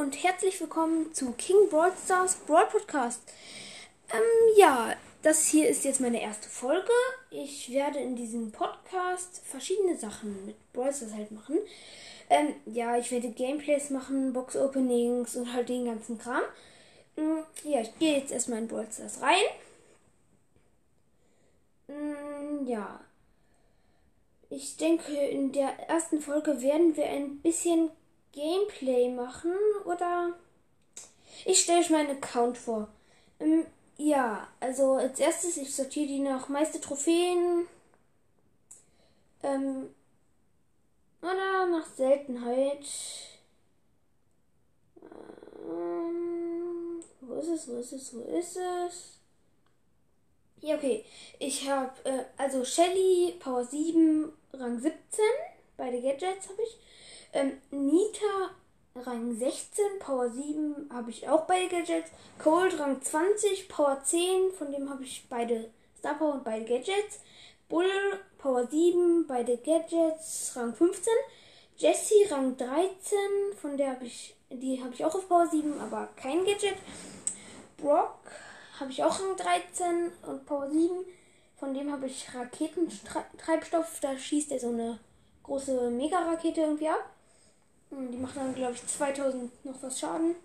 und herzlich willkommen zu King Brawl Stars Brawl Podcast. Ähm, ja, das hier ist jetzt meine erste Folge. Ich werde in diesem Podcast verschiedene Sachen mit Brawl Stars halt machen. Ähm, ja, ich werde Gameplays machen, Box Openings und halt den ganzen Kram. Ähm, ja, ich gehe jetzt erstmal in Brawl Stars rein. Ähm, ja. Ich denke, in der ersten Folge werden wir ein bisschen Gameplay machen oder ich stelle euch meinen Account vor. Ähm, ja, also als erstes, ich sortiere die nach meiste Trophäen ähm, oder nach Seltenheit. Ähm, wo ist es, wo ist es, wo ist es? Ja, okay. Ich habe, äh, also Shelly, Power 7, Rang 17. Beide Gadgets habe ich. Ähm, Nita Rang 16, Power 7 habe ich auch beide Gadgets. Cold Rang 20, Power 10, von dem habe ich beide Star Power und beide Gadgets. Bull Power 7, beide Gadgets, Rang 15. Jessie Rang 13, von der habe ich, die habe ich auch auf Power 7, aber kein Gadget. Brock habe ich auch Rang 13 und Power 7. Von dem habe ich Raketentreibstoff. Da schießt er so eine große Mega-Rakete irgendwie ab. Hm, die macht dann, glaube ich, 2000 noch was Schaden.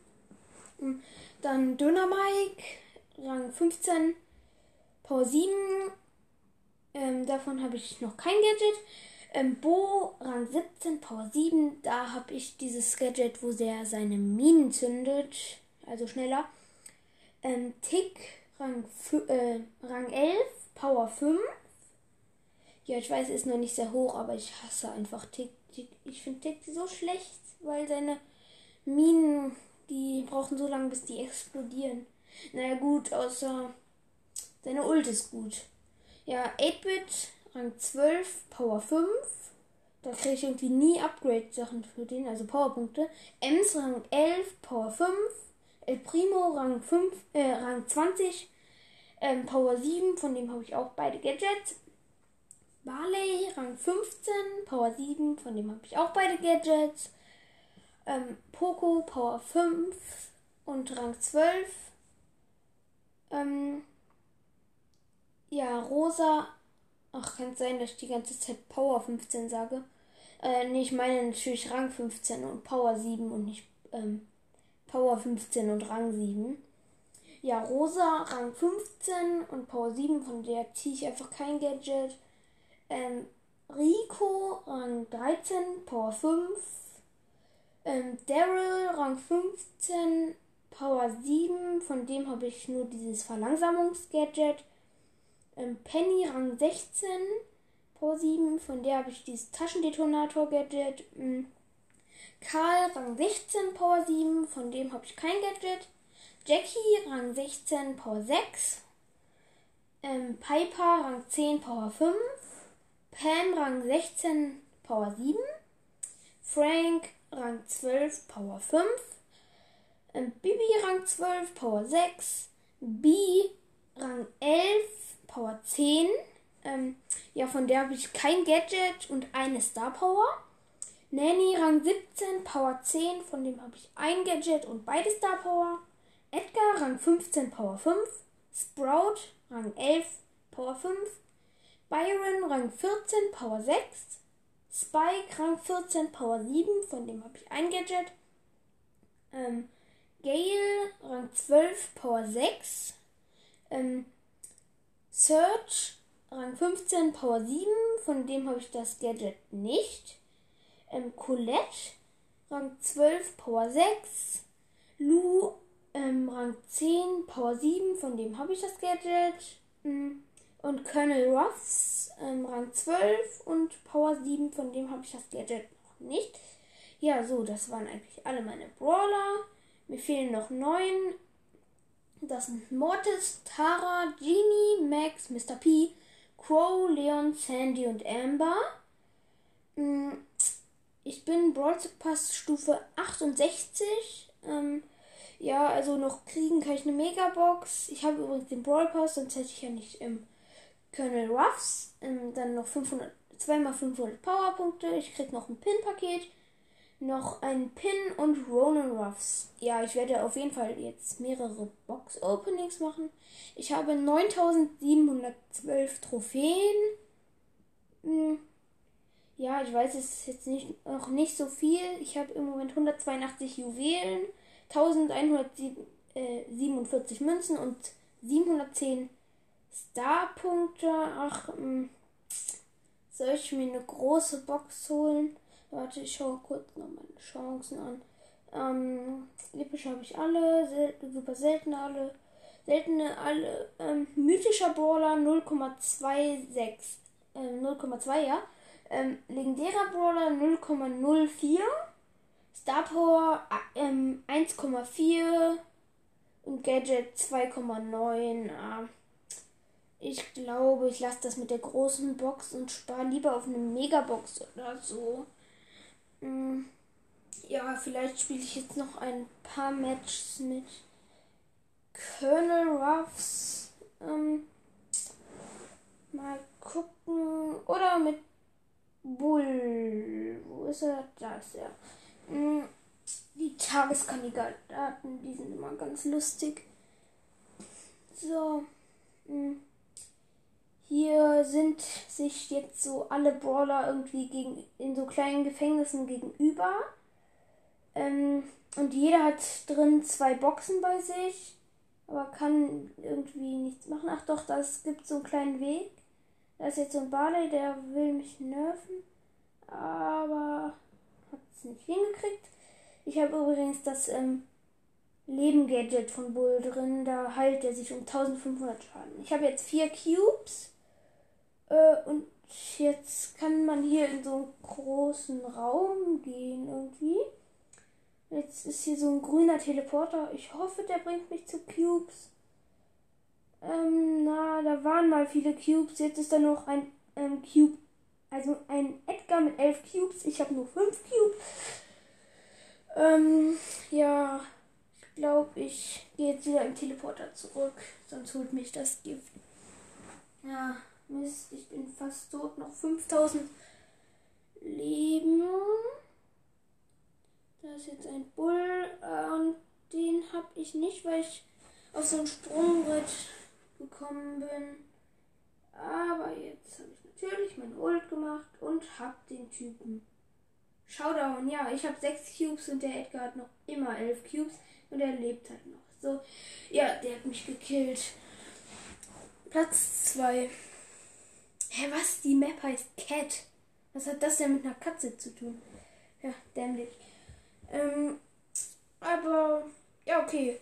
Hm, dann Döner Mike, Rang 15, Power 7. Ähm, davon habe ich noch kein Gadget. Ähm, Bo, Rang 17, Power 7. Da habe ich dieses Gadget, wo der seine Minen zündet. Also schneller. Ähm, Tick, Rang, äh, Rang 11, Power 5. Ja, ich weiß, ist noch nicht sehr hoch, aber ich hasse einfach Tick. Tick. Ich finde Tick so schlecht, weil seine Minen, die brauchen so lange, bis die explodieren. Naja, gut, außer seine Ult ist gut. Ja, 8-Bit, Rang 12, Power 5. Da kriege ich irgendwie nie Upgrade-Sachen für den, also Powerpunkte. Ems Rang 11, Power 5. El Primo Rang 5, äh, Rang 20, ähm, Power 7, von dem habe ich auch beide Gadgets. Barley, Rang 15, Power 7, von dem habe ich auch beide Gadgets. Ähm, Poco, Power 5 und Rang 12. Ähm, ja, Rosa. Ach, kann es sein, dass ich die ganze Zeit Power 15 sage? Äh, nee, ich meine natürlich Rang 15 und Power 7 und nicht ähm, Power 15 und Rang 7. Ja, Rosa Rang 15 und Power 7, von der ziehe ich einfach kein Gadget. Ähm, Rico Rang 13, Power 5. Ähm, Daryl Rang 15, Power 7, von dem habe ich nur dieses Verlangsamungsgadget. Ähm, Penny Rang 16, Power 7, von der habe ich dieses Taschendetonator-Gadget. Ähm, Karl Rang 16, Power 7, von dem habe ich kein Gadget. Jackie Rang 16, Power 6. Ähm, Piper Rang 10, Power 5. Pam Rang 16, Power 7. Frank Rang 12, Power 5. Ähm, Bibi Rang 12, Power 6. B Rang 11, Power 10. Ähm, ja, von der habe ich kein Gadget und eine Star Power. Nanny Rang 17, Power 10, von dem habe ich ein Gadget und beide Star Power. Edgar Rang 15, Power 5. Sprout Rang 11, Power 5. Byron Rang 14, Power 6. Spike Rang 14, Power 7, von dem habe ich ein Gadget. Ähm, Gale Rang 12, Power 6. Ähm, Search Rang 15, Power 7, von dem habe ich das Gadget nicht. Ähm, Colette Rang 12, Power 6. Lou ähm, Rang 10, Power 7, von dem habe ich das Gadget. Mm, und Colonel Ruffs, ähm, Rang 12 und Power 7, von dem habe ich das Gadget noch nicht. Ja, so, das waren eigentlich alle meine Brawler. Mir fehlen noch neun. Das sind Mortis, Tara, Genie, Max, Mr. P, Crow, Leon, Sandy und Amber. Mm, ich bin Brawl Pass Stufe 68. Ähm, ja, also noch kriegen kann ich eine Megabox. Ich habe übrigens den Brawl Pass, sonst hätte ich ja nicht im Colonel Ruffs. Ähm, dann noch 500, zweimal 500 Powerpunkte. Ich krieg noch ein Pin-Paket. noch ein Pin und Ronan Ruffs. Ja, ich werde auf jeden Fall jetzt mehrere Box-Openings machen. Ich habe 9712 Trophäen. Hm. Ja, ich weiß, es ist jetzt nicht, noch nicht so viel. Ich habe im Moment 182 Juwelen, 1147 Münzen und 710 Starpunkte. Ach, hm. soll ich mir eine große Box holen? Warte, ich schaue kurz noch meine Chancen an. Ähm, epische habe ich alle, sel super seltene alle, seltene alle, ähm, mythischer Brawler 0,26, ähm, 0,2, ja. Ähm, legendärer Brawler 0,04, Star Power äh, ähm, 1,4 und Gadget 2,9. Äh, ich glaube, ich lasse das mit der großen Box und spare lieber auf eine Megabox oder so. Mm, ja, vielleicht spiele ich jetzt noch ein paar Matches mit Colonel Ruffs. Ähm, mal gucken. Oder mit Bull. Wo ist er? Da ist er. Mm, die Tageskandidaten, die sind immer ganz lustig. So. Mm. Sind sich jetzt so alle Brawler irgendwie gegen, in so kleinen Gefängnissen gegenüber. Ähm, und jeder hat drin zwei Boxen bei sich, aber kann irgendwie nichts machen. Ach doch, das gibt so einen kleinen Weg. Da ist jetzt so ein Barley, der will mich nerven, aber hat es nicht hingekriegt. Ich habe übrigens das ähm, Leben-Gadget von Bull drin, da heilt er sich um 1500 Schaden. Ich habe jetzt vier Cubes äh, und jetzt kann man hier in so einen großen Raum gehen irgendwie. Jetzt ist hier so ein grüner Teleporter. Ich hoffe, der bringt mich zu Cubes. Ähm, na, da waren mal viele Cubes. Jetzt ist da noch ein ähm, Cube. Also ein Edgar mit elf Cubes. Ich habe nur fünf Cubes. Ähm, ja. Ich glaube, ich gehe jetzt wieder im Teleporter zurück. Sonst holt mich das Gift. Ja. Mist, ich bin fast tot. Noch 5000 Leben. Da ist jetzt ein Bull. Und den habe ich nicht, weil ich auf so ein Sprungbrett gekommen bin. Aber jetzt habe ich natürlich mein Ult gemacht und habe den Typen. Showdown, ja, ich habe 6 Cubes und der Edgar hat noch immer 11 Cubes und er lebt halt noch. So, ja, der hat mich gekillt. Platz 2. Hä, was? Die Map heißt Cat. Was hat das denn mit einer Katze zu tun? Ja, dämlich. Ähm, aber, ja, okay.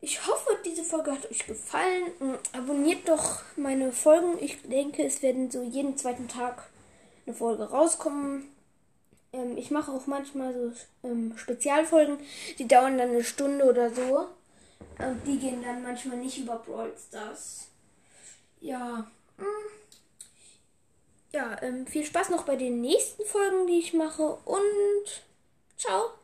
Ich hoffe, diese Folge hat euch gefallen. Ähm, abonniert doch meine Folgen. Ich denke, es werden so jeden zweiten Tag eine Folge rauskommen. Ähm, ich mache auch manchmal so ähm, Spezialfolgen, die dauern dann eine Stunde oder so. Und die gehen dann manchmal nicht über Brawl Stars. Ja. Mh. Ja, ähm, viel Spaß noch bei den nächsten Folgen, die ich mache und ciao.